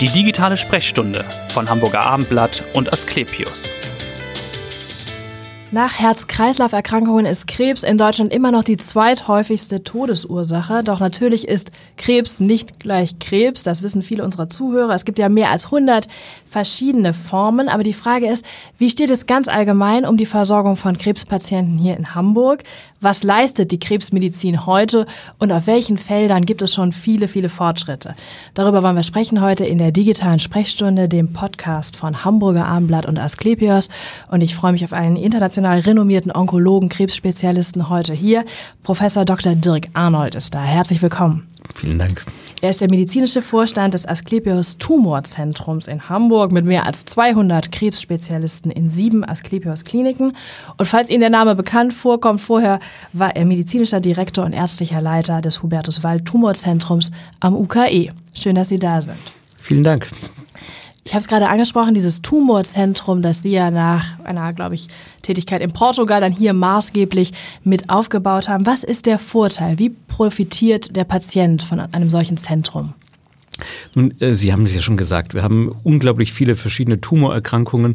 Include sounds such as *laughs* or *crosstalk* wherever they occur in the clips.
Die digitale Sprechstunde von Hamburger Abendblatt und Asklepios. Nach Herz-Kreislauf-Erkrankungen ist Krebs in Deutschland immer noch die zweithäufigste Todesursache. Doch natürlich ist Krebs nicht gleich Krebs. Das wissen viele unserer Zuhörer. Es gibt ja mehr als 100 verschiedene Formen. Aber die Frage ist, wie steht es ganz allgemein um die Versorgung von Krebspatienten hier in Hamburg? Was leistet die Krebsmedizin heute und auf welchen Feldern gibt es schon viele, viele Fortschritte? Darüber wollen wir sprechen heute in der digitalen Sprechstunde, dem Podcast von Hamburger Abendblatt und Asklepios. Und ich freue mich auf einen international renommierten Onkologen, Krebsspezialisten heute hier. Professor Dr. Dirk Arnold ist da. Herzlich willkommen. Vielen Dank. Er ist der medizinische Vorstand des Asklepios Tumorzentrums in Hamburg mit mehr als 200 Krebsspezialisten in sieben Asklepios Kliniken. Und falls Ihnen der Name bekannt vorkommt, vorher war er medizinischer Direktor und ärztlicher Leiter des Hubertus Wald Tumorzentrums am UKE. Schön, dass Sie da sind. Vielen Dank. Ich habe es gerade angesprochen, dieses Tumorzentrum, das Sie ja nach einer, glaube ich, Tätigkeit in Portugal dann hier maßgeblich mit aufgebaut haben. Was ist der Vorteil? Wie profitiert der Patient von einem solchen Zentrum? Nun, äh, Sie haben es ja schon gesagt, wir haben unglaublich viele verschiedene Tumorerkrankungen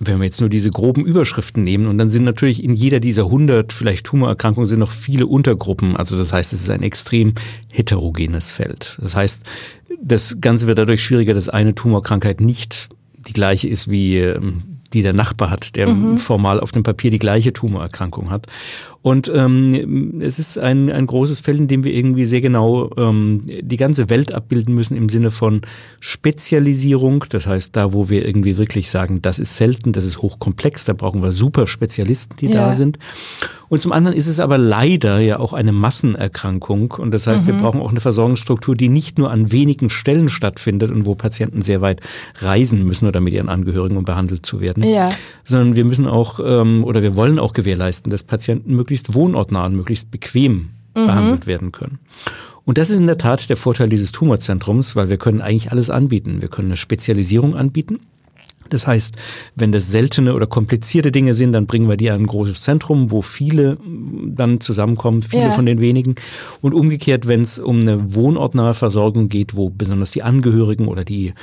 wenn wir jetzt nur diese groben Überschriften nehmen und dann sind natürlich in jeder dieser 100 vielleicht Tumorerkrankungen sind noch viele Untergruppen. Also das heißt, es ist ein extrem heterogenes Feld. Das heißt, das Ganze wird dadurch schwieriger, dass eine Tumorkrankheit nicht die gleiche ist wie ähm, die der Nachbar hat, der mhm. formal auf dem Papier die gleiche Tumorerkrankung hat. Und ähm, es ist ein, ein großes Feld, in dem wir irgendwie sehr genau ähm, die ganze Welt abbilden müssen im Sinne von Spezialisierung. Das heißt, da, wo wir irgendwie wirklich sagen, das ist selten, das ist hochkomplex, da brauchen wir super Spezialisten, die ja. da sind. Und zum anderen ist es aber leider ja auch eine Massenerkrankung. Und das heißt, mhm. wir brauchen auch eine Versorgungsstruktur, die nicht nur an wenigen Stellen stattfindet und wo Patienten sehr weit reisen müssen oder mit ihren Angehörigen, um behandelt zu werden, ja. sondern wir müssen auch ähm, oder wir wollen auch gewährleisten, dass Patienten möglichst wohnortnah und möglichst bequem mhm. behandelt werden können. Und das ist in der Tat der Vorteil dieses Tumorzentrums, weil wir können eigentlich alles anbieten. Wir können eine Spezialisierung anbieten. Das heißt, wenn das seltene oder komplizierte Dinge sind, dann bringen wir die an ein großes Zentrum, wo viele dann zusammenkommen, viele ja. von den wenigen. Und umgekehrt, wenn es um eine wohnortnahe Versorgung geht, wo besonders die Angehörigen oder die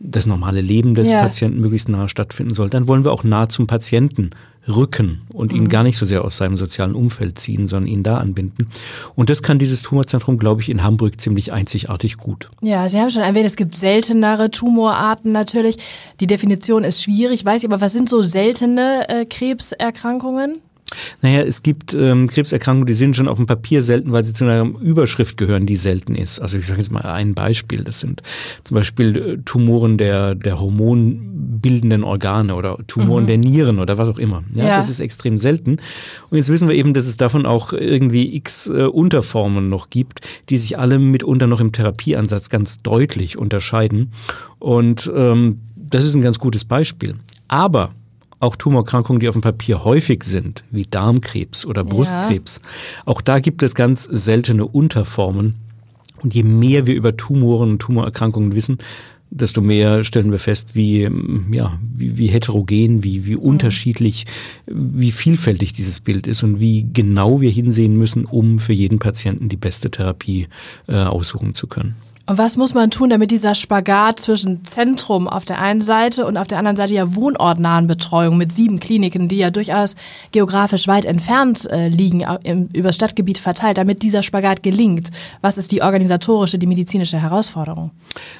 das normale Leben des ja. Patienten möglichst nahe stattfinden soll, dann wollen wir auch nah zum Patienten rücken und mhm. ihn gar nicht so sehr aus seinem sozialen Umfeld ziehen, sondern ihn da anbinden. Und das kann dieses Tumorzentrum, glaube ich, in Hamburg ziemlich einzigartig gut. Ja, Sie haben schon erwähnt, es gibt seltenere Tumorarten natürlich. Die Definition ist schwierig, weiß ich, aber was sind so seltene äh, Krebserkrankungen? Naja, es gibt ähm, Krebserkrankungen, die sind schon auf dem Papier selten, weil sie zu einer Überschrift gehören, die selten ist. Also ich sage jetzt mal ein Beispiel. Das sind zum Beispiel äh, Tumoren der, der hormonbildenden Organe oder Tumoren mhm. der Nieren oder was auch immer. Ja, ja, Das ist extrem selten. Und jetzt wissen wir eben, dass es davon auch irgendwie x äh, Unterformen noch gibt, die sich alle mitunter noch im Therapieansatz ganz deutlich unterscheiden. Und ähm, das ist ein ganz gutes Beispiel. Aber auch Tumorerkrankungen, die auf dem Papier häufig sind, wie Darmkrebs oder Brustkrebs. Ja. Auch da gibt es ganz seltene Unterformen. Und je mehr wir über Tumoren und Tumorerkrankungen wissen, desto mehr stellen wir fest, wie, ja, wie, wie heterogen, wie, wie unterschiedlich, wie vielfältig dieses Bild ist und wie genau wir hinsehen müssen, um für jeden Patienten die beste Therapie äh, aussuchen zu können. Und was muss man tun, damit dieser Spagat zwischen Zentrum auf der einen Seite und auf der anderen Seite ja wohnortnahen Betreuung mit sieben Kliniken, die ja durchaus geografisch weit entfernt äh, liegen, im, über Stadtgebiet verteilt, damit dieser Spagat gelingt? Was ist die organisatorische, die medizinische Herausforderung?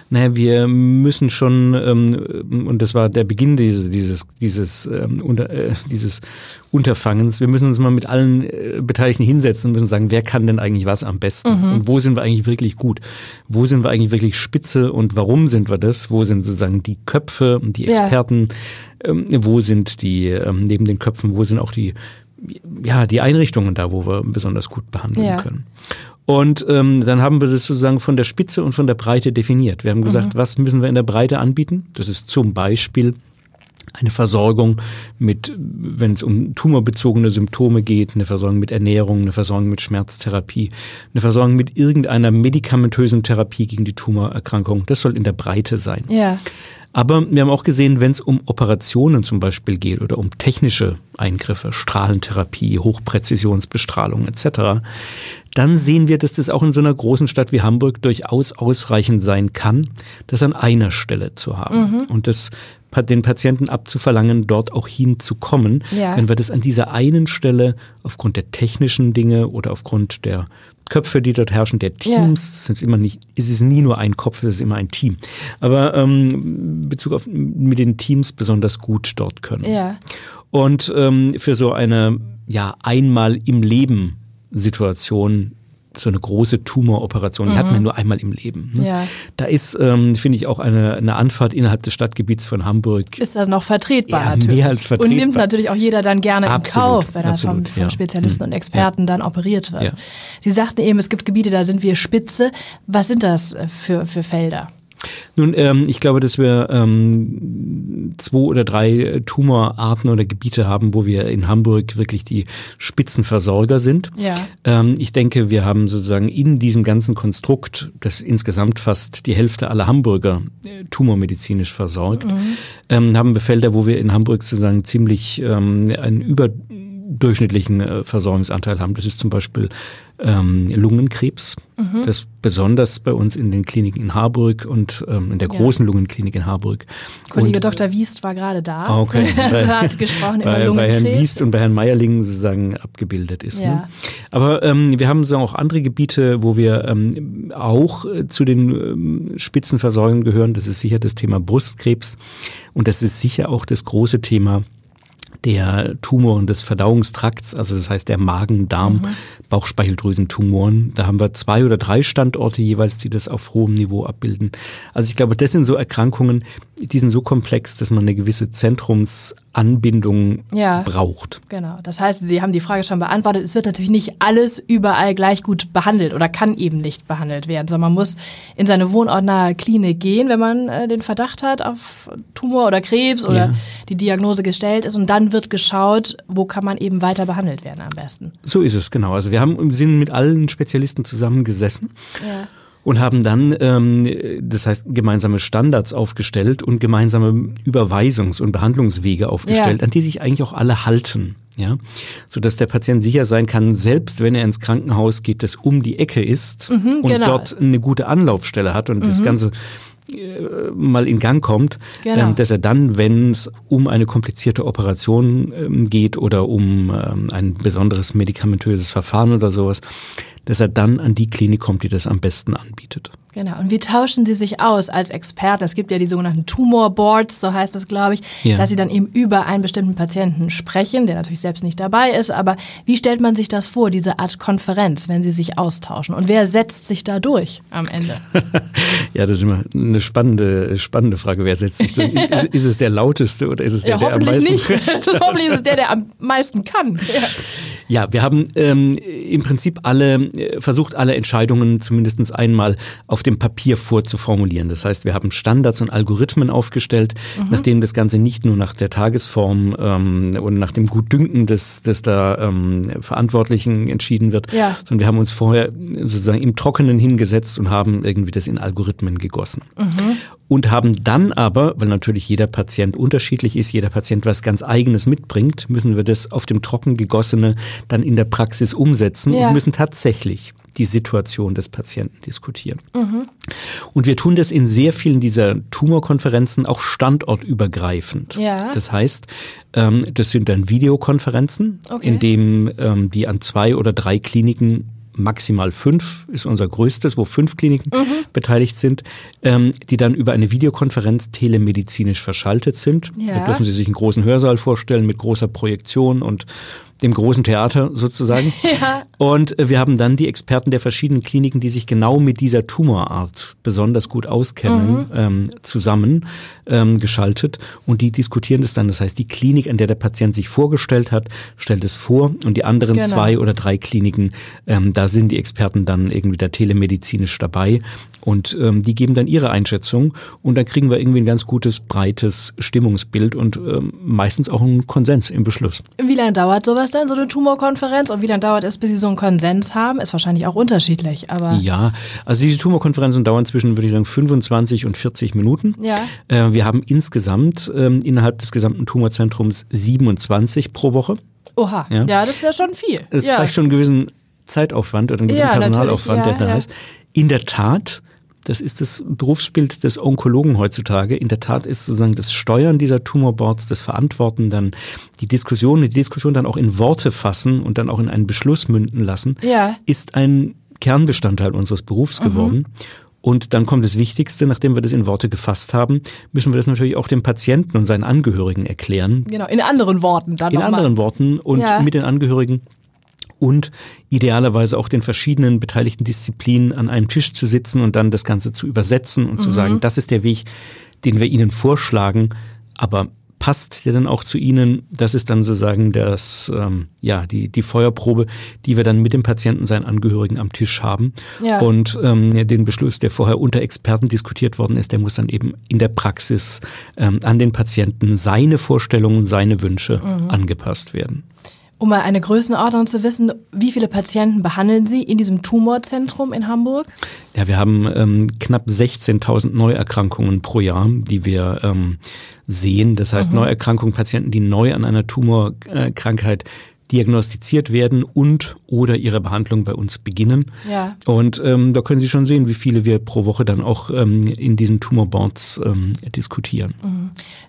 Naja, wir müssen schon, ähm, und das war der Beginn dieses, dieses, dieses, ähm, unter, äh, dieses Unterfangens. Wir müssen uns mal mit allen äh, Beteiligten hinsetzen und müssen sagen, wer kann denn eigentlich was am besten? Mhm. Und wo sind wir eigentlich wirklich gut? Wo sind wir eigentlich wirklich spitze und warum sind wir das? Wo sind sozusagen die Köpfe und die Experten? Ja. Ähm, wo sind die, ähm, neben den Köpfen, wo sind auch die, ja, die Einrichtungen da, wo wir besonders gut behandeln ja. können? Und ähm, dann haben wir das sozusagen von der Spitze und von der Breite definiert. Wir haben gesagt, mhm. was müssen wir in der Breite anbieten? Das ist zum Beispiel eine Versorgung mit, wenn es um tumorbezogene Symptome geht, eine Versorgung mit Ernährung, eine Versorgung mit Schmerztherapie, eine Versorgung mit irgendeiner medikamentösen Therapie gegen die Tumorerkrankung. Das soll in der Breite sein. Ja. Aber wir haben auch gesehen, wenn es um Operationen zum Beispiel geht oder um technische Eingriffe, Strahlentherapie, Hochpräzisionsbestrahlung etc., dann sehen wir, dass das auch in so einer großen Stadt wie Hamburg durchaus ausreichend sein kann, das an einer Stelle zu haben. Mhm. Und das den Patienten abzuverlangen, dort auch hinzukommen, ja. wenn wir das an dieser einen Stelle aufgrund der technischen Dinge oder aufgrund der Köpfe, die dort herrschen, der Teams, ja. immer nicht, ist es nie nur ein Kopf, es ist immer ein Team. Aber ähm, Bezug auf mit den Teams besonders gut dort können. Ja. Und ähm, für so eine ja einmal im Leben Situation so eine große Tumoroperation, die mhm. hat man nur einmal im Leben. Ne? Ja. Da ist, ähm, finde ich, auch eine, eine Anfahrt innerhalb des Stadtgebiets von Hamburg. Ist das noch vertretbar ja, natürlich. Mehr als vertretbar. Und nimmt natürlich auch jeder dann gerne absolut, in Kauf, wenn er von, von Spezialisten ja. und Experten ja. dann operiert wird. Sie sagten eben, es gibt Gebiete, da sind wir Spitze. Was sind das für, für Felder? Nun, ähm, ich glaube, dass wir ähm, zwei oder drei Tumorarten oder Gebiete haben, wo wir in Hamburg wirklich die Spitzenversorger sind. Ja. Ähm, ich denke, wir haben sozusagen in diesem ganzen Konstrukt, das insgesamt fast die Hälfte aller Hamburger äh, tumormedizinisch versorgt, mhm. ähm, haben wir Felder, wo wir in Hamburg sozusagen ziemlich ähm, einen überdurchschnittlichen äh, Versorgungsanteil haben. Das ist zum Beispiel ähm, Lungenkrebs. Mhm. Das besonders bei uns in den Kliniken in Harburg und ähm, in der großen ja. Lungenklinik in Harburg. Kollege und, Dr. Wiest war gerade da. Ah, okay. *laughs* er hat gesprochen bei, über Lungenkrebs. Bei Herrn Wiest und bei Herrn Meierling sozusagen abgebildet ist. Ne? Ja. Ne? Aber ähm, wir haben so auch andere Gebiete, wo wir ähm, auch äh, zu den ähm, Spitzenversorgungen gehören. Das ist sicher das Thema Brustkrebs und das ist sicher auch das große Thema der Tumoren des Verdauungstrakts, also das heißt der Magen, Darm, mhm. Bauchspeicheldrüsentumoren. Da haben wir zwei oder drei Standorte jeweils, die das auf hohem Niveau abbilden. Also ich glaube, das sind so Erkrankungen, die sind so komplex, dass man eine gewisse Zentrumsanbindung ja, braucht. Genau. Das heißt, Sie haben die Frage schon beantwortet. Es wird natürlich nicht alles überall gleich gut behandelt oder kann eben nicht behandelt werden, sondern man muss in seine wohnortnahe Klinik gehen, wenn man äh, den Verdacht hat auf Tumor oder Krebs oder ja. die Diagnose gestellt ist und dann wird geschaut, wo kann man eben weiter behandelt werden am besten. So ist es, genau. Also wir haben im Sinn mit allen Spezialisten zusammengesessen. Ja und haben dann, ähm, das heißt, gemeinsame Standards aufgestellt und gemeinsame Überweisungs- und Behandlungswege aufgestellt, ja. an die sich eigentlich auch alle halten. Ja, so dass der Patient sicher sein kann, selbst wenn er ins Krankenhaus geht, das um die Ecke ist mhm, und genau. dort eine gute Anlaufstelle hat und mhm. das Ganze mal in Gang kommt, genau. ähm, dass er dann, wenn es um eine komplizierte Operation ähm, geht oder um ähm, ein besonderes medikamentöses Verfahren oder sowas, dass er dann an die Klinik kommt, die das am besten anbietet. Genau. Und wie tauschen Sie sich aus als Experten? Es gibt ja die sogenannten Tumor Boards, so heißt das, glaube ich, ja. dass Sie dann eben über einen bestimmten Patienten sprechen, der natürlich selbst nicht dabei ist. Aber wie stellt man sich das vor, diese Art Konferenz, wenn Sie sich austauschen? Und wer setzt sich da durch am Ende? *laughs* ja, das ist immer eine spannende, spannende Frage. Wer setzt sich durch? ist, *laughs* es der lauteste oder ist es der, ja, der am meisten? Nicht. *laughs* hoffentlich ist es der, der am meisten kann. Ja. Ja, wir haben ähm, im Prinzip alle äh, versucht, alle Entscheidungen zumindest einmal auf dem Papier vorzuformulieren. Das heißt, wir haben Standards und Algorithmen aufgestellt, mhm. nach denen das Ganze nicht nur nach der Tagesform ähm, und nach dem Gutdünken des, des da ähm, Verantwortlichen entschieden wird, ja. sondern wir haben uns vorher sozusagen im Trockenen hingesetzt und haben irgendwie das in Algorithmen gegossen. Mhm und haben dann aber, weil natürlich jeder Patient unterschiedlich ist, jeder Patient was ganz eigenes mitbringt, müssen wir das auf dem trocken gegossene dann in der Praxis umsetzen ja. und müssen tatsächlich die Situation des Patienten diskutieren. Mhm. Und wir tun das in sehr vielen dieser Tumorkonferenzen auch standortübergreifend. Ja. Das heißt, ähm, das sind dann Videokonferenzen, okay. in denen ähm, die an zwei oder drei Kliniken maximal fünf ist unser größtes, wo fünf Kliniken mhm. beteiligt sind, ähm, die dann über eine Videokonferenz telemedizinisch verschaltet sind. Ja. Da dürfen Sie sich einen großen Hörsaal vorstellen mit großer Projektion und dem großen Theater sozusagen. *laughs* Ja. Und wir haben dann die Experten der verschiedenen Kliniken, die sich genau mit dieser Tumorart besonders gut auskennen, mhm. ähm, zusammen ähm, geschaltet und die diskutieren das dann. Das heißt, die Klinik, an der der Patient sich vorgestellt hat, stellt es vor und die anderen genau. zwei oder drei Kliniken, ähm, da sind die Experten dann irgendwie da telemedizinisch dabei und ähm, die geben dann ihre Einschätzung und dann kriegen wir irgendwie ein ganz gutes, breites Stimmungsbild und ähm, meistens auch einen Konsens im Beschluss. Wie lange dauert sowas denn, so eine Tumorkonferenz? Und wie lange dauert es, bis Sie so einen Konsens haben? Ist wahrscheinlich auch unterschiedlich, aber. Ja, also diese Tumorkonferenzen dauern zwischen, würde ich sagen, 25 und 40 Minuten. Ja. Äh, wir haben insgesamt ähm, innerhalb des gesamten Tumorzentrums 27 pro Woche. Oha, ja, ja das ist ja schon viel. Es ja. zeigt schon einen gewissen Zeitaufwand oder einen gewissen Ja, Personalaufwand, der da ist. In der Tat, das ist das Berufsbild des Onkologen heutzutage. In der Tat ist sozusagen das Steuern dieser Tumorboards, das Verantworten, dann die Diskussion, die Diskussion dann auch in Worte fassen und dann auch in einen Beschluss münden lassen, Ja. ist ein Kernbestandteil unseres Berufs geworden. Und dann kommt das Wichtigste, nachdem wir das in Worte gefasst haben, müssen wir das natürlich auch dem Patienten und seinen Angehörigen erklären. Genau, in anderen Worten dann In anderen Worten und Ja. mit den Angehörigen und idealerweise auch den verschiedenen beteiligten Disziplinen an einem Tisch zu sitzen und dann das Ganze zu übersetzen und zu sagen, das ist der Weg, den wir Ihnen vorschlagen, aber passt der dann auch zu Ihnen? Das ist dann sozusagen das, ähm, ja, die, die Feuerprobe, die wir dann mit dem Patienten, seinen Angehörigen am Tisch haben. Ja. Und ähm, den Beschluss, der vorher unter Experten diskutiert worden ist, der muss dann eben in der Praxis ähm, an den Patienten seine Vorstellungen, seine Wünsche angepasst werden. Um mal eine Größenordnung zu wissen, wie viele Patienten behandeln Sie in diesem Tumorzentrum in Hamburg? Ja, wir haben ähm, knapp 16.000 Neuerkrankungen pro Jahr, die wir ähm, sehen. Das heißt, Neuerkrankungen, Patienten, die neu an einer Tumorkrankheit diagnostiziert werden und oder ihre Behandlung bei uns beginnen. Ja. Und ähm, da können Sie schon sehen, wie viele wir pro Woche dann auch ähm, in diesen Tumorboards ähm, diskutieren.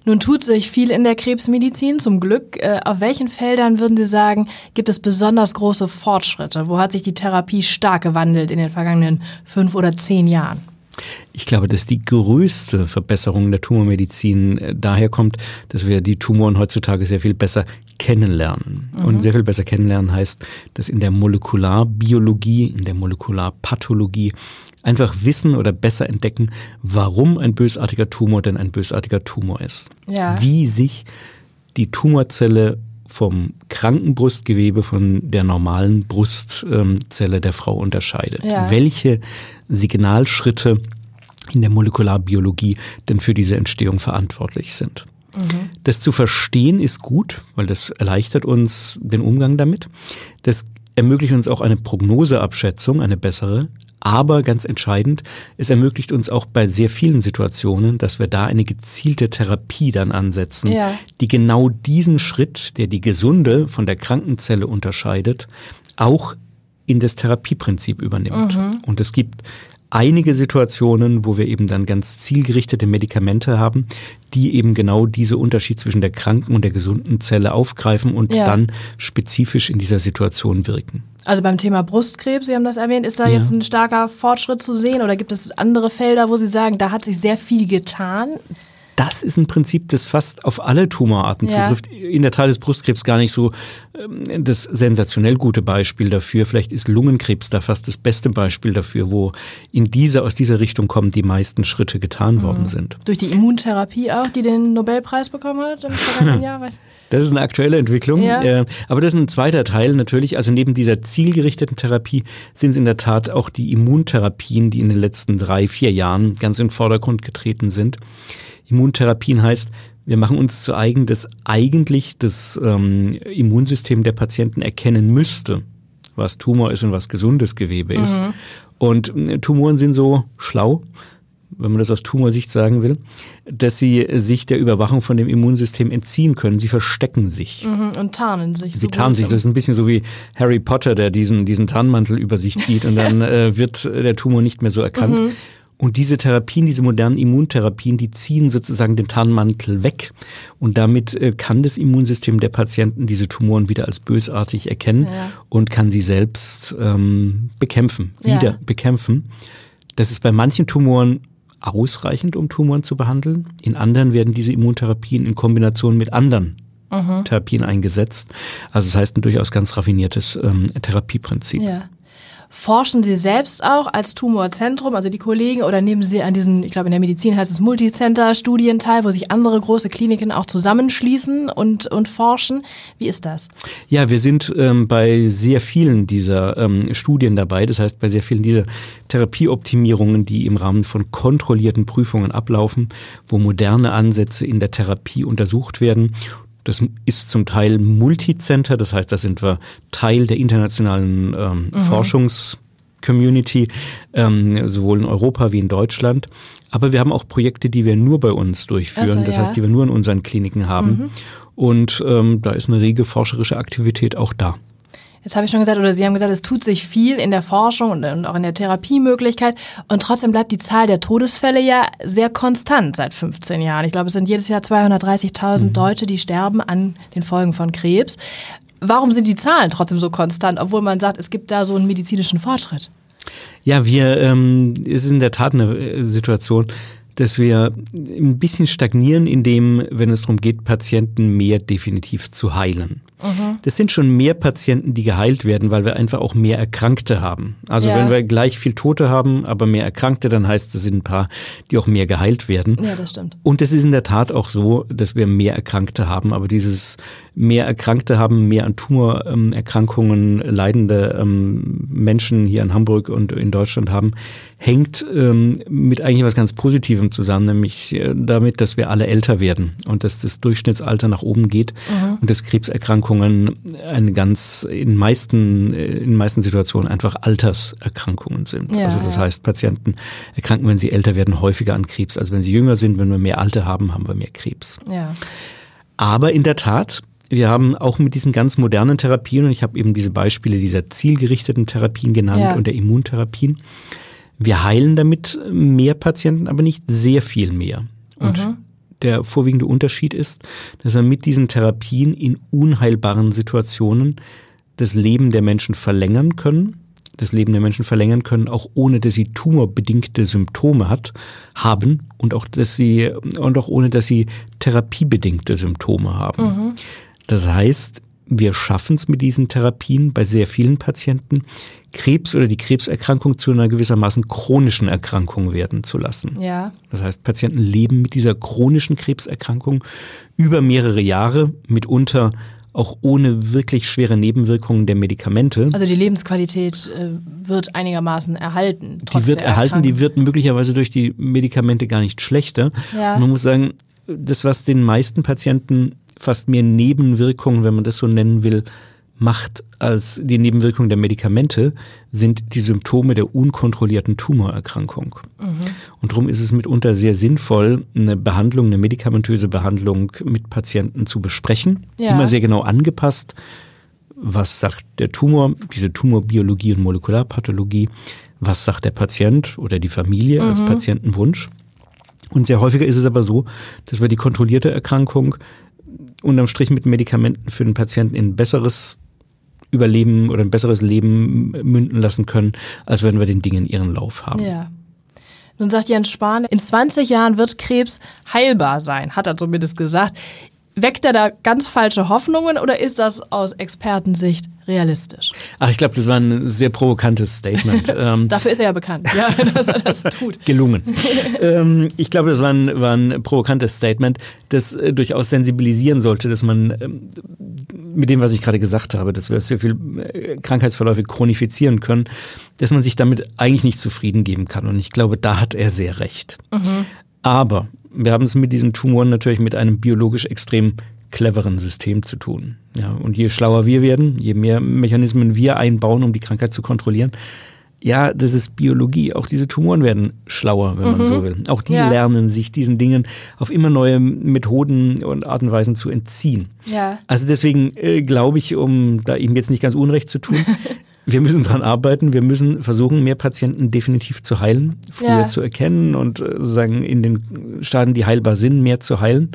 Nun tut sich viel in der Krebsmedizin, zum Glück. Äh, auf welchen Feldern würden Sie sagen, gibt es besonders große Fortschritte? Wo hat sich die Therapie stark gewandelt in den vergangenen fünf oder zehn Jahren? Ich glaube, dass die größte Verbesserung der Tumormedizin äh, daher kommt, dass wir die Tumoren heutzutage sehr viel besser kennenlernen. Und sehr viel besser kennenlernen heißt, dass in der Molekularbiologie, in der Molekularpathologie einfach wissen oder besser entdecken, warum ein bösartiger Tumor denn ein bösartiger Tumor ist. Ja. Wie sich die Tumorzelle vom kranken Brustgewebe von der normalen Brustzelle der Frau unterscheidet. Ja. Welche Signalschritte in der Molekularbiologie denn für diese Entstehung verantwortlich sind. Das zu verstehen ist gut, weil das erleichtert uns den Umgang damit. Das ermöglicht uns auch eine Prognoseabschätzung, eine bessere. Aber ganz entscheidend, es ermöglicht uns auch bei sehr vielen Situationen, dass wir da eine gezielte Therapie dann ansetzen, Ja. die genau diesen Schritt, der die gesunde von der kranken Zelle unterscheidet, auch in das Therapieprinzip übernimmt. Und es gibt einige Situationen, wo wir eben dann ganz zielgerichtete Medikamente haben, die eben genau diese Unterschied zwischen der kranken und der gesunden Zelle aufgreifen und Ja. dann spezifisch in dieser Situation wirken. Also beim Thema Brustkrebs, Sie haben das erwähnt, ist da Ja. jetzt ein starker Fortschritt zu sehen oder gibt es andere Felder, wo Sie sagen, da hat sich sehr viel getan? Das ist ein Prinzip, das fast auf alle Tumorarten Ja. zutrifft. In der Tat ist Brustkrebs gar nicht so ähm, das sensationell gute Beispiel dafür. Vielleicht ist Lungenkrebs da fast das beste Beispiel dafür, wo in dieser, aus dieser Richtung kommen die meisten Schritte getan worden sind. Durch die Immuntherapie auch, die den Nobelpreis bekommen hat im vergangenen Jahr? Weiß Das ist eine aktuelle Entwicklung. Ja. Äh, aber das ist ein zweiter Teil natürlich. Also neben dieser zielgerichteten Therapie sind es in der Tat auch die Immuntherapien, die in den letzten drei, vier Jahren ganz in den Vordergrund getreten sind. Immuntherapien heißt, wir machen uns zu eigen, dass eigentlich das ähm, Immunsystem der Patienten erkennen müsste, was Tumor ist und was gesundes Gewebe ist. Und äh, Tumoren sind so schlau, wenn man das aus Tumorsicht sagen will, dass sie sich der Überwachung von dem Immunsystem entziehen können. Sie verstecken sich. Mhm, Und tarnen sich. Sie so tarnen sich. Das ist ein bisschen so wie Harry Potter, der diesen, diesen Tarnmantel über sich zieht und dann *laughs* äh, wird der Tumor nicht mehr so erkannt. Und diese Therapien, diese modernen Immuntherapien, die ziehen sozusagen den Tarnmantel weg. Und damit äh, kann das Immunsystem der Patienten diese Tumoren wieder als bösartig erkennen Ja. und kann sie selbst ähm, bekämpfen, Ja. wieder bekämpfen. Das ist bei manchen Tumoren ausreichend, um Tumoren zu behandeln. In anderen werden diese Immuntherapien in Kombination mit anderen Therapien eingesetzt. Also das heißt ein durchaus ganz raffiniertes ähm, Therapieprinzip. Ja. Forschen Sie selbst auch als Tumorzentrum, also die Kollegen, oder nehmen Sie an diesen, ich glaube in der Medizin heißt es Multicenter-Studien teil, wo sich andere große Kliniken auch zusammenschließen und, und forschen? Wie ist das? Ja, wir sind ähm, bei sehr vielen dieser ähm, Studien dabei. Das heißt, bei sehr vielen dieser Therapieoptimierungen, die im Rahmen von kontrollierten Prüfungen ablaufen, wo moderne Ansätze in der Therapie untersucht werden. Das ist zum Teil Multicenter, das heißt, da sind wir Teil der internationalen ähm, Forschungscommunity, ähm, sowohl in Europa wie in Deutschland. Aber wir haben auch Projekte, die wir nur bei uns durchführen, so, das ja. heißt, die wir nur in unseren Kliniken haben. Und ähm, da ist eine rege forscherische Aktivität auch da. Jetzt habe ich schon gesagt, oder Sie haben gesagt, es tut sich viel in der Forschung und auch in der Therapiemöglichkeit. Und trotzdem bleibt die Zahl der Todesfälle ja sehr konstant seit 15 Jahren. Ich glaube, es sind jedes Jahr 230.000 mhm. Deutsche, die sterben an den Folgen von Krebs. Warum sind die Zahlen trotzdem so konstant, obwohl man sagt, es gibt da so einen medizinischen Fortschritt? Ja, wir, ähm, es ist in der Tat eine äh, Situation, dass wir ein bisschen stagnieren, indem, wenn es darum geht, Patienten mehr definitiv zu heilen. Mhm. Das sind schon mehr Patienten, die geheilt werden, weil wir einfach auch mehr Erkrankte haben. Also ja. wenn wir gleich viel Tote haben, aber mehr Erkrankte, dann heißt es sind ein paar, die auch mehr geheilt werden. Ja, das stimmt. Und es ist in der Tat auch so, dass wir mehr Erkrankte haben, aber dieses mehr Erkrankte haben, mehr an Tumorerkrankungen leidende ähm, Menschen hier in Hamburg und in Deutschland haben, hängt ähm, mit eigentlich was ganz Positivem zusammen, nämlich äh, damit, dass wir alle älter werden und dass das Durchschnittsalter nach oben geht mhm. und dass Krebserkrankungen eine ganz in meisten in meisten Situationen einfach Alterserkrankungen sind. Ja, also das ja. heißt, Patienten erkranken, wenn sie älter werden, häufiger an Krebs, als wenn sie jünger sind. Wenn wir mehr Alte haben, haben wir mehr Krebs. Ja. Aber in der Tat wir haben auch mit diesen ganz modernen Therapien, und ich habe eben diese Beispiele dieser zielgerichteten Therapien genannt und der Immuntherapien, wir heilen damit mehr Patienten, aber nicht sehr viel mehr. Und mhm. Der vorwiegende Unterschied ist, dass wir mit diesen Therapien in unheilbaren Situationen das Leben der Menschen verlängern können, das Leben der Menschen verlängern können, auch ohne dass sie tumorbedingte Symptome hat, haben und auch dass sie und auch ohne dass sie therapiebedingte Symptome haben. Mhm. Das heißt, wir schaffen es mit diesen Therapien bei sehr vielen Patienten, Krebs oder die Krebserkrankung zu einer gewissermaßen chronischen Erkrankung werden zu lassen. Ja. Das heißt, Patienten leben mit dieser chronischen Krebserkrankung über mehrere Jahre, mitunter auch ohne wirklich schwere Nebenwirkungen der Medikamente. Also die Lebensqualität äh, wird einigermaßen erhalten. die wird erhalten, die wird möglicherweise durch die Medikamente gar nicht schlechter. Ja. man muss sagen, das, was den meisten Patienten fast mehr Nebenwirkungen, wenn man das so nennen will, macht als die Nebenwirkungen der Medikamente, sind die Symptome der unkontrollierten Tumorerkrankung. Mhm. Und darum ist es mitunter sehr sinnvoll, eine Behandlung, eine medikamentöse Behandlung mit Patienten zu besprechen. Ja. Immer sehr genau angepasst. Was sagt der Tumor, diese Tumorbiologie und Molekularpathologie? Was sagt der Patient oder die Familie mhm. als Patientenwunsch? Und sehr häufiger ist es aber so, dass wir die kontrollierte Erkrankung unterm Strich mit Medikamenten für den Patienten in besseres Überleben oder ein besseres Leben münden lassen können, als wenn wir den Dingen ihren Lauf haben. Ja. Nun sagt Jens Spahn, in 20 Jahren wird Krebs heilbar sein, hat er zumindest gesagt. Weckt er da ganz falsche Hoffnungen oder ist das aus Expertensicht realistisch? Ach, ich glaube, das war ein sehr provokantes Statement. *laughs* Ähm, Dafür ist er ja bekannt, ja, *laughs* dass er das tut. Gelungen. *laughs* ähm, ich glaube, das war ein, war ein provokantes Statement, das äh, durchaus sensibilisieren sollte, dass man ähm, mit dem, was ich gerade gesagt habe, dass wir sehr viel äh, Krankheitsverläufe chronifizieren können, dass man sich damit eigentlich nicht zufrieden geben kann. Und ich glaube, da hat er sehr recht. Mhm. Aber wir haben es mit diesen Tumoren natürlich mit einem biologisch extrem cleveren System zu tun. Ja, und je schlauer wir werden, je mehr Mechanismen wir einbauen, um die Krankheit zu kontrollieren, ja, das ist Biologie. Auch diese Tumoren werden schlauer, wenn mhm. man so will. Auch die ja. lernen sich diesen Dingen auf immer neue Methoden und Art und Weisen zu entziehen. Ja. Also deswegen äh, glaube ich, um da ihm jetzt nicht ganz Unrecht zu tun, *laughs* wir müssen dran arbeiten. Wir müssen versuchen, mehr Patienten definitiv zu heilen, früher ja. zu erkennen und äh, sozusagen in den Stadien, die heilbar sind, mehr zu heilen.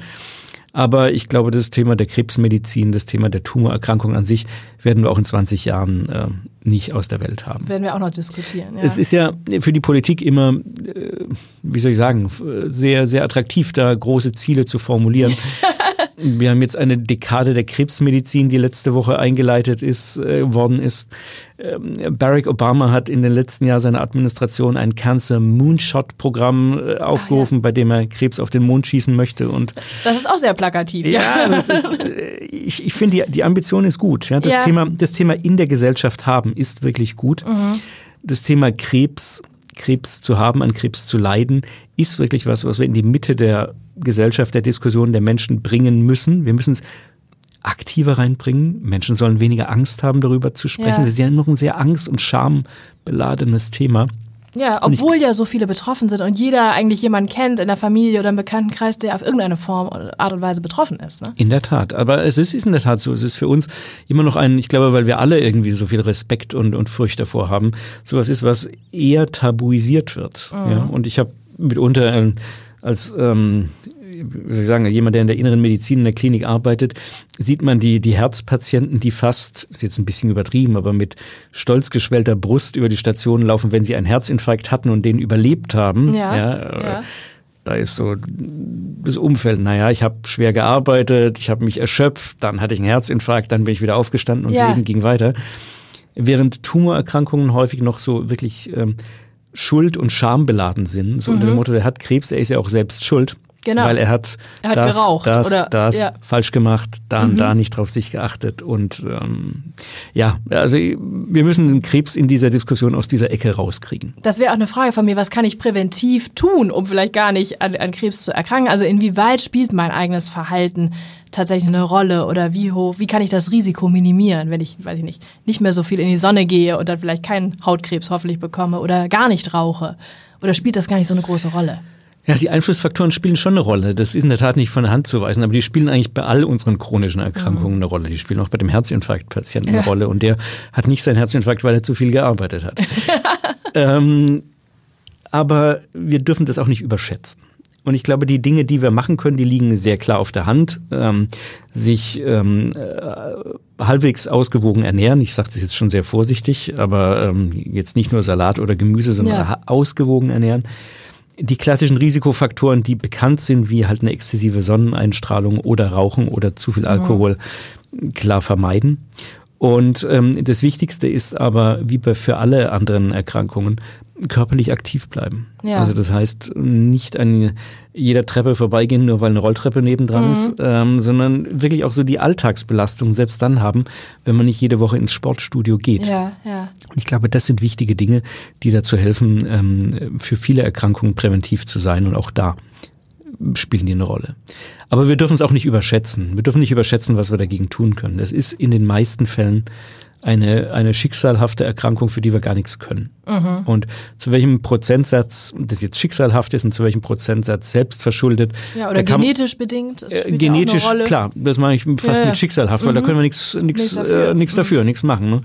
Aber ich glaube, das Thema der Krebsmedizin, das Thema der Tumorerkrankung an sich werden wir auch in 20 Jahren äh, nicht aus der Welt haben. Werden wir auch noch diskutieren. Ja. Es ist ja für die Politik immer, äh, wie soll ich sagen, sehr, sehr attraktiv, da große Ziele zu formulieren. *laughs* Wir haben jetzt eine Dekade der Krebsmedizin, die letzte Woche eingeleitet ist, äh, worden ist. Ähm, Barack Obama hat in den letzten Jahren seiner Administration ein Cancer Moonshot Programm äh, aufgerufen, ja. bei dem er Krebs auf den Mond schießen möchte. Und das ist auch sehr plakativ. Ja, ja das ist, *laughs* äh, ich, ich finde, die, die Ambition ist gut. Ja, das. Thema, das Thema in der Gesellschaft haben ist wirklich gut. Mhm. Das Thema Krebs Krebs zu haben, an Krebs zu leiden, ist wirklich was, was wir in die Mitte der Gesellschaft, der Diskussion der Menschen bringen müssen. Wir müssen es aktiver reinbringen. Menschen sollen weniger Angst haben, darüber zu sprechen. Ja. Das ist ja noch ein sehr angst- und schambeladenes Thema. Ja, obwohl ja so viele betroffen sind und jeder eigentlich jemanden kennt in der Familie oder im Bekanntenkreis, der auf irgendeine Form oder Art und Weise betroffen ist. Ne? In der Tat. Aber es ist, ist in der Tat so. Es ist für uns immer noch ein, ich glaube, weil wir alle irgendwie so viel Respekt und, und Furcht davor haben, sowas ist, was eher tabuisiert wird. Mhm. Ja? Und ich habe mitunter äh, als ähm, wie soll ich sagen, jemand, der in der inneren Medizin in der Klinik arbeitet, sieht man die, die Herzpatienten, die fast, ist jetzt ein bisschen übertrieben, aber mit stolz geschwellter Brust über die Station laufen, wenn sie einen Herzinfarkt hatten und den überlebt haben. Ja, ja, ja. Da ist so das Umfeld, naja, ich habe schwer gearbeitet, ich habe mich erschöpft, dann hatte ich einen Herzinfarkt, dann bin ich wieder aufgestanden und ja. das Leben ging weiter. Während Tumorerkrankungen häufig noch so wirklich ähm, schuld- und schambeladen sind, so mhm. unter dem mhm. Motto, der hat Krebs, er ist ja auch selbst schuld. Genau. Weil er hat, er hat das, geraucht, das, oder, das ja. falsch gemacht, da und mhm. da nicht drauf sich geachtet. Und ähm, ja, also wir müssen den Krebs in dieser Diskussion aus dieser Ecke rauskriegen. Das wäre auch eine Frage von mir, was kann ich präventiv tun, um vielleicht gar nicht an, an Krebs zu erkranken? Also inwieweit spielt mein eigenes Verhalten tatsächlich eine Rolle oder wie hoch, wie kann ich das Risiko minimieren, wenn ich, weiß ich nicht, nicht mehr so viel in die Sonne gehe und dann vielleicht keinen Hautkrebs hoffentlich bekomme oder gar nicht rauche? Oder spielt das gar nicht so eine große Rolle? Ja, die Einflussfaktoren spielen schon eine Rolle. Das ist in der Tat nicht von der Hand zu weisen, aber die spielen eigentlich bei all unseren chronischen Erkrankungen mhm. eine Rolle. Die spielen auch bei dem Herzinfarktpatienten ja. eine Rolle. Und der hat nicht seinen Herzinfarkt, weil er zu viel gearbeitet hat. *laughs* ähm, aber wir dürfen das auch nicht überschätzen. Und ich glaube, die Dinge, die wir machen können, die liegen sehr klar auf der Hand. Ähm, sich ähm, äh, halbwegs ausgewogen ernähren. Ich sage das jetzt schon sehr vorsichtig, aber ähm, jetzt nicht nur Salat oder Gemüse, sondern ja. ausgewogen ernähren die klassischen Risikofaktoren, die bekannt sind, wie halt eine exzessive Sonneneinstrahlung oder Rauchen oder zu viel Alkohol, mhm. klar vermeiden. Und ähm, das Wichtigste ist aber, wie bei für alle anderen Erkrankungen, körperlich aktiv bleiben. Ja. Also das heißt, nicht an jeder Treppe vorbeigehen, nur weil eine Rolltreppe nebendran mhm. ist, ähm, sondern wirklich auch so die Alltagsbelastung selbst dann haben, wenn man nicht jede Woche ins Sportstudio geht. Ja, ja. Und ich glaube, das sind wichtige Dinge, die dazu helfen, ähm, für viele Erkrankungen präventiv zu sein und auch da spielen die eine Rolle. Aber wir dürfen es auch nicht überschätzen. Wir dürfen nicht überschätzen, was wir dagegen tun können. Das ist in den meisten Fällen eine, eine schicksalhafte Erkrankung, für die wir gar nichts können. Mhm. Und zu welchem Prozentsatz das jetzt schicksalhaft ist und zu welchem Prozentsatz selbst verschuldet. Ja, oder genetisch bedingt. Äh, genetisch, klar, das mache ich fast ja, ja. mit schicksalhaft, weil mhm. da können wir nichts nichts dafür, äh, nichts dafür, mhm. nichts machen. Ne?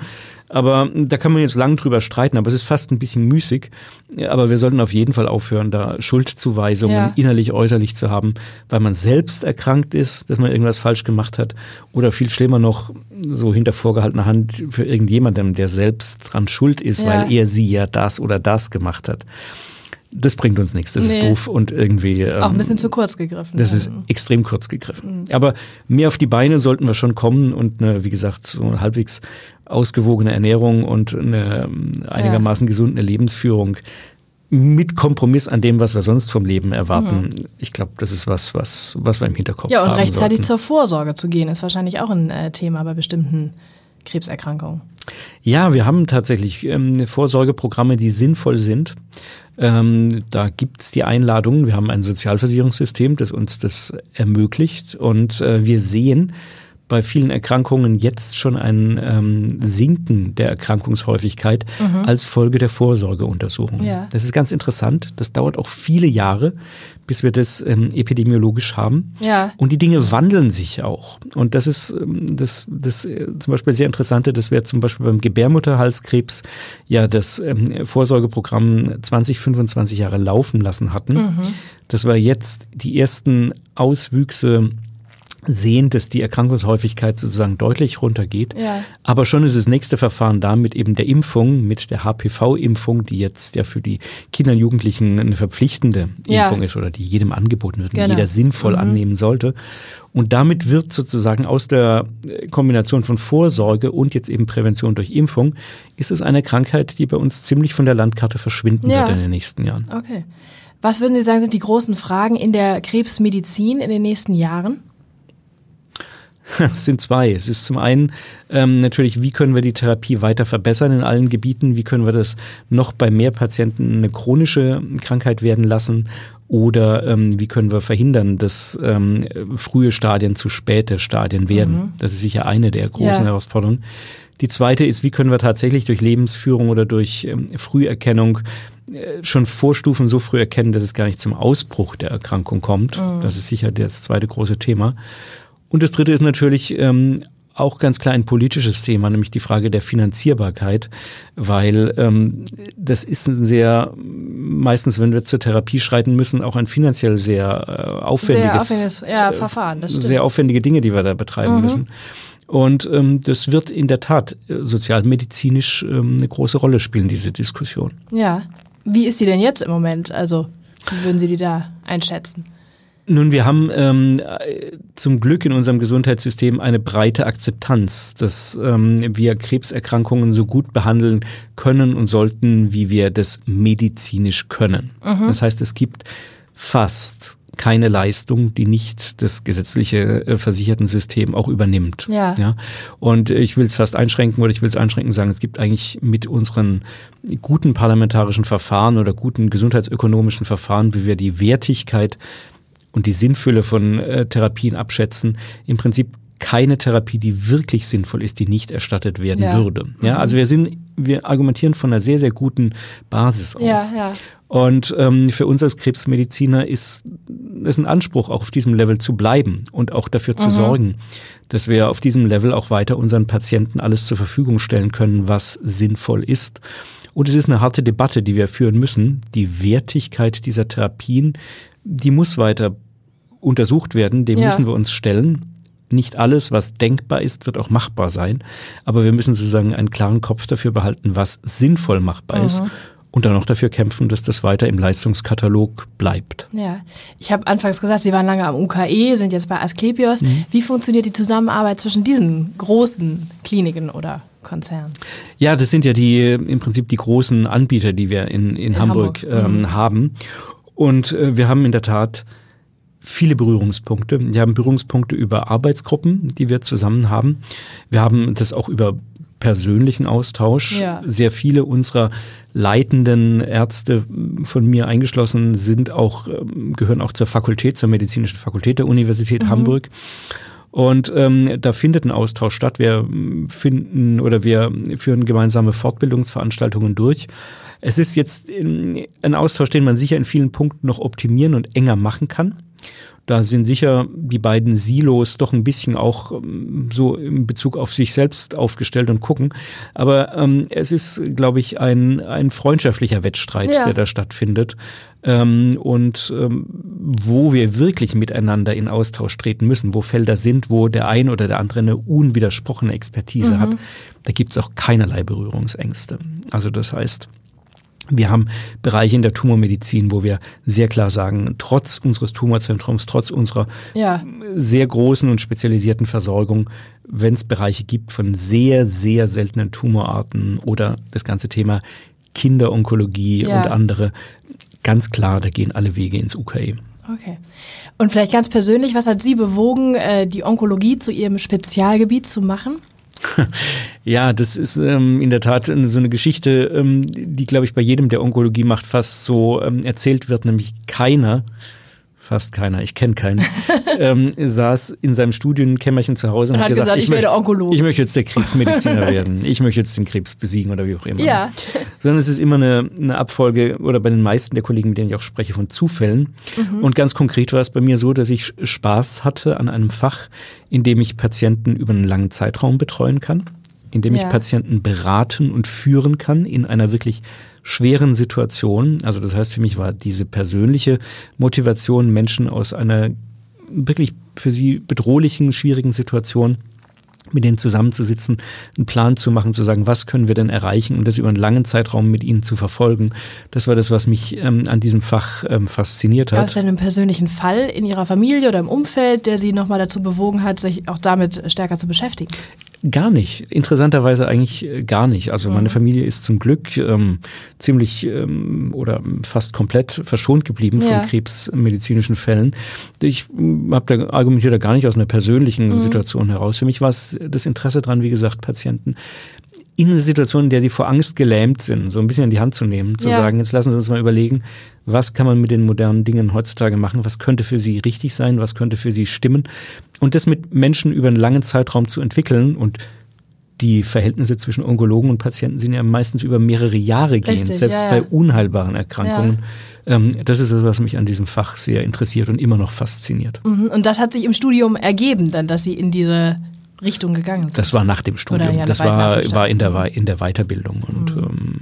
Aber da kann man jetzt lang drüber streiten, aber es ist fast ein bisschen müßig. Aber wir sollten auf jeden Fall aufhören, da Schuldzuweisungen ja. innerlich, äußerlich zu haben, weil man selbst erkrankt ist, dass man irgendwas falsch gemacht hat. Oder viel schlimmer noch, so hinter vorgehaltener Hand für irgendjemandem, der selbst dran schuld ist, ja. weil er sie ja das oder das gemacht hat das bringt uns nichts. Das nee. ist doof und irgendwie. Ähm, Auch ein bisschen zu kurz gegriffen. Das ist extrem kurz gegriffen. Mhm. Aber mehr auf die Beine sollten wir schon kommen und eine, wie gesagt, so eine halbwegs ausgewogene Ernährung und eine ähm, einigermaßen ja. gesunde Lebensführung mit Kompromiss an dem, was wir sonst vom Leben erwarten. Mhm. Ich glaube, das ist was, was, was wir im Hinterkopf haben. Ja, und rechtzeitig sollten. zur Vorsorge zu gehen, ist wahrscheinlich auch ein äh, Thema bei bestimmten Krebserkrankungen. Ja, wir haben tatsächlich ähm, Vorsorgeprogramme, die sinnvoll sind. Ähm, da gibt's die Einladungen. Wir haben ein Sozialversicherungssystem, das uns das ermöglicht. Und äh, wir sehen, bei vielen Erkrankungen jetzt schon ein ähm, Sinken der Erkrankungshäufigkeit mhm. als Folge der Vorsorgeuntersuchung. Ja. Das ist ganz interessant. Das dauert auch viele Jahre, bis wir das ähm, epidemiologisch haben. Ja. Und die Dinge wandeln sich auch. Und das ist ähm, das, das äh, zum Beispiel sehr Interessante, dass wir zum Beispiel beim Gebärmutterhalskrebs ja das ähm, Vorsorgeprogramm 20, 25 Jahre laufen lassen hatten. Mhm. Dass wir jetzt die ersten Auswüchse sehen, dass die Erkrankungshäufigkeit sozusagen deutlich runtergeht. Ja. Aber schon ist das nächste Verfahren da mit eben der Impfung, mit der HPV-Impfung, die jetzt ja für die Kinder und Jugendlichen eine verpflichtende ja. Impfung ist oder die jedem angeboten wird, genau. die jeder sinnvoll mhm. annehmen sollte. Und damit wird sozusagen aus der Kombination von Vorsorge und jetzt eben Prävention durch Impfung, ist es eine Krankheit, die bei uns ziemlich von der Landkarte verschwinden ja. wird in den nächsten Jahren. Okay. Was würden Sie sagen, sind die großen Fragen in der Krebsmedizin in den nächsten Jahren? *laughs* Es sind zwei. Es ist zum einen ähm, natürlich, wie können wir die Therapie weiter verbessern in allen Gebieten? Wie können wir das noch bei mehr Patienten eine chronische Krankheit werden lassen? Oder ähm, wie können wir verhindern, dass ähm, frühe Stadien zu späte Stadien werden? Mhm. Das ist sicher eine der großen ja. Herausforderungen. Die zweite ist, wie können wir tatsächlich durch Lebensführung oder durch ähm, Früherkennung äh, schon Vorstufen so früh erkennen, dass es gar nicht zum Ausbruch der Erkrankung kommt. Mhm. Das ist sicher das zweite große Thema. Und das dritte ist natürlich ähm, auch ganz klar ein politisches Thema, nämlich die Frage der Finanzierbarkeit, weil ähm, das ist ein sehr, meistens, wenn wir zur Therapie schreiten müssen, auch ein finanziell sehr äh, aufwendiges, sehr aufwendiges ja, Verfahren. Das sehr aufwendige Dinge, die wir da betreiben mhm. müssen. Und ähm, das wird in der Tat äh, sozialmedizinisch ähm, eine große Rolle spielen, diese Diskussion. Ja. Wie ist die denn jetzt im Moment? Also, wie würden Sie die da einschätzen? Nun, wir haben ähm, zum Glück in unserem Gesundheitssystem eine breite Akzeptanz, dass ähm, wir Krebserkrankungen so gut behandeln können und sollten, wie wir das medizinisch können. Mhm. Das heißt, es gibt fast keine Leistung, die nicht das gesetzliche äh, Versichertensystem auch übernimmt. Ja. ja? Und ich will es fast einschränken oder ich will es einschränken sagen, es gibt eigentlich mit unseren guten parlamentarischen Verfahren oder guten gesundheitsökonomischen Verfahren, wie wir die Wertigkeit und die Sinnfülle von äh, Therapien abschätzen, im Prinzip keine Therapie, die wirklich sinnvoll ist, die nicht erstattet werden ja. würde. Ja, mhm. also wir sind, wir argumentieren von einer sehr, sehr guten Basis aus. Ja, ja. Und ähm, für uns als Krebsmediziner ist es ein Anspruch, auch auf diesem Level zu bleiben und auch dafür zu mhm. sorgen, dass wir auf diesem Level auch weiter unseren Patienten alles zur Verfügung stellen können, was sinnvoll ist. Und es ist eine harte Debatte, die wir führen müssen. Die Wertigkeit dieser Therapien, die muss weiter untersucht werden, dem ja. müssen wir uns stellen. Nicht alles, was denkbar ist, wird auch machbar sein. Aber wir müssen sozusagen einen klaren Kopf dafür behalten, was sinnvoll machbar mhm. ist und dann auch dafür kämpfen, dass das weiter im Leistungskatalog bleibt. Ja, ich habe anfangs gesagt, Sie waren lange am UKE, sind jetzt bei Asklepios. Mhm. Wie funktioniert die Zusammenarbeit zwischen diesen großen Kliniken oder Konzernen? Ja, das sind ja die im Prinzip die großen Anbieter, die wir in, in, in Hamburg, Hamburg. Ähm, mhm. haben. Und äh, wir haben in der Tat viele Berührungspunkte. Wir haben Berührungspunkte über Arbeitsgruppen, die wir zusammen haben. Wir haben das auch über persönlichen Austausch. Ja. Sehr viele unserer leitenden Ärzte, von mir eingeschlossen, sind auch, ähm, gehören auch zur Fakultät, zur medizinischen Fakultät der Universität mhm. Hamburg. Und ähm, da findet ein Austausch statt. Wir finden oder wir führen gemeinsame Fortbildungsveranstaltungen durch. Es ist jetzt ein Austausch, den man sicher in vielen Punkten noch optimieren und enger machen kann. Da sind sicher die beiden Silos doch ein bisschen auch ähm, so in Bezug auf sich selbst aufgestellt und gucken. Aber ähm, es ist, glaube ich, ein, ein freundschaftlicher Wettstreit, ja. der da stattfindet. Ähm, und ähm, wo wir wirklich miteinander in Austausch treten müssen, wo Felder sind, wo der ein oder der andere eine unwidersprochene Expertise mhm. hat, da gibt's auch keinerlei Berührungsängste. Also das heißt, wir haben Bereiche in der Tumormedizin, wo wir sehr klar sagen, trotz unseres Tumorzentrums, trotz unserer ja. sehr großen und spezialisierten Versorgung, wenn es Bereiche gibt von sehr, sehr seltenen Tumorarten oder das ganze Thema Kinderonkologie ja. und andere, ganz klar, da gehen alle Wege ins UKE. Okay. Und vielleicht ganz persönlich, was hat Sie bewogen, äh, die Onkologie zu Ihrem Spezialgebiet zu machen? *laughs* Ja, das ist ähm, in der Tat so eine Geschichte, ähm, die, glaube ich, bei jedem, der Onkologie macht, fast so ähm, erzählt wird, nämlich keiner fast keiner, ich kenne keinen, *laughs* ähm, saß in seinem Studienkämmerchen zu Hause und, und hat gesagt, gesagt ich, ich möchte, Onkologe. Ich möchte jetzt der Krebsmediziner *laughs* werden. Ich möchte jetzt den Krebs besiegen oder wie auch immer. Ja. Sondern es ist immer eine, eine Abfolge oder bei den meisten der Kollegen, mit denen ich auch spreche, von Zufällen. Mhm. Und ganz konkret war es bei mir so, dass ich Spaß hatte an einem Fach, in dem ich Patienten über einen langen Zeitraum betreuen kann, in dem ja. ich Patienten beraten und führen kann in einer wirklich schweren Situationen. Also das heißt, für mich war diese persönliche Motivation, Menschen aus einer wirklich für sie bedrohlichen, schwierigen Situation mit denen zusammenzusitzen, einen Plan zu machen, zu sagen, was können wir denn erreichen und das über einen langen Zeitraum mit ihnen zu verfolgen. Das war das, was mich ähm, an diesem Fach ähm, fasziniert hat. Gab es einen persönlichen Fall in Ihrer Familie oder im Umfeld, der Sie nochmal dazu bewogen hat, sich auch damit stärker zu beschäftigen? Gar nicht. Interessanterweise eigentlich äh, gar nicht. Also meine mhm. Familie ist zum Glück ähm, ziemlich ähm, oder fast komplett verschont geblieben ja. von krebsmedizinischen Fällen. Ich hm, habe da argumentiert da gar nicht aus einer persönlichen mhm. Situation heraus. Für mich war es das Interesse dran, wie gesagt, Patienten in eine Situation, in der sie vor Angst gelähmt sind, so ein bisschen in die Hand zu nehmen, zu Ja. sagen, jetzt lassen Sie uns mal überlegen, was kann man mit den modernen Dingen heutzutage machen, was könnte für sie richtig sein, was könnte für sie stimmen und das mit Menschen über einen langen Zeitraum zu entwickeln und die Verhältnisse zwischen Onkologen und Patienten sind ja meistens über mehrere Jahre gehend, Richtig, selbst ja, ja. bei unheilbaren Erkrankungen. Ähm, das ist das, was mich an diesem Fach sehr interessiert und immer noch fasziniert. Mhm. Und das hat sich im Studium ergeben, dann, dass Sie in diese Richtung gegangen sind. Das war nach dem Studium. Oder ja, das war, war in, der, in der Weiterbildung. Und ähm,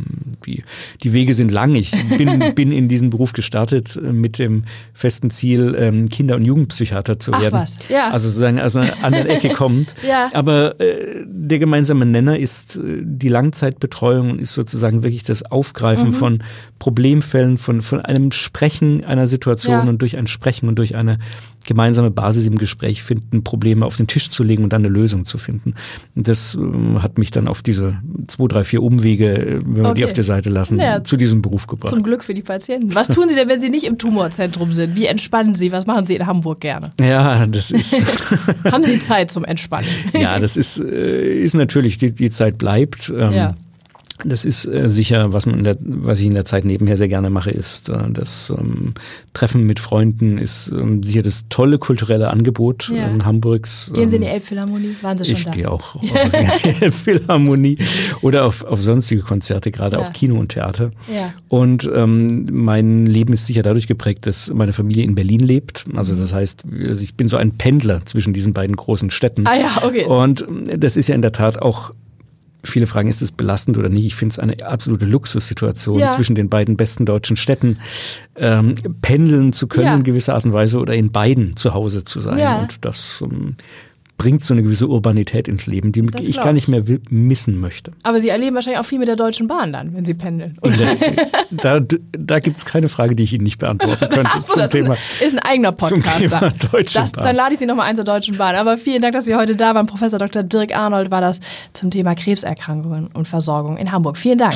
die, die Wege sind lang. Ich bin, *laughs* bin in diesen Beruf gestartet äh, mit dem festen Ziel, ähm, Kinder- und Jugendpsychiater zu Ach werden. was, ja. Also sozusagen aus einer anderen Ecke *laughs* kommt. Ja. Aber äh, der gemeinsame Nenner ist äh, die Langzeitbetreuung und ist sozusagen wirklich das Aufgreifen Mhm. von Problemfällen, von, von einem Sprechen einer Situation Ja. und durch ein Sprechen und durch eine gemeinsame Basis im Gespräch finden, Probleme auf den Tisch zu legen und dann eine Lösung zu finden. Das ähm, hat mich dann auf diese zwei, drei, vier Umwege, äh, wenn wir die Okay. auf der Seite lassen, Ja. zu diesem Beruf gebracht. Zum Glück für die Patienten. Was tun Sie denn, wenn Sie nicht im Tumorzentrum sind? Wie entspannen Sie? Was machen Sie in Hamburg gerne? ja, das ist, *laughs* Haben Sie Zeit zum Entspannen? ja, das ist, äh, ist natürlich, die, die Zeit bleibt. Ähm, Ja. Das ist äh, sicher, was man in der, was ich in der Zeit nebenher sehr gerne mache, ist äh, das ähm, Treffen mit Freunden, ist ähm, sicher das tolle kulturelle Angebot Ja. in Hamburgs. Gehen Sie in die ähm, Elbphilharmonie? Waren Sie schon ich da? gehe auch auf die Philharmonie oder auf, auf sonstige Konzerte, gerade Ja. auch Kino und Theater. Ja. Und ähm, mein Leben ist sicher dadurch geprägt, dass meine Familie in Berlin lebt. Also das heißt, also ich bin so ein Pendler zwischen diesen beiden großen Städten. Ah ja, okay. Und das ist ja in der Tat auch, viele fragen, ist es belastend oder nicht? Ich finde es eine absolute Luxussituation Ja. zwischen den beiden besten deutschen Städten, ähm, pendeln zu können Ja. in gewisser Art und Weise oder in beiden zu Hause zu sein. Ja. Und das ähm, bringt so eine gewisse Urbanität ins Leben, die Das ich gar ich. nicht mehr missen möchte. Aber Sie erleben wahrscheinlich auch viel mit der Deutschen Bahn dann, wenn Sie pendeln. *laughs* Da, da, gibt es keine Frage, die ich Ihnen nicht beantworten *laughs* könnte so, zum das Thema. ist ein eigener Podcast. Thema dann. *laughs* Deutsche das, Bahn. Dann lade ich Sie nochmal ein zur Deutschen Bahn. Aber vielen Dank, dass Sie heute da waren. Professor Dr. Dirk Arnold war das zum Thema Krebserkrankungen und Versorgung in Hamburg. Vielen Dank.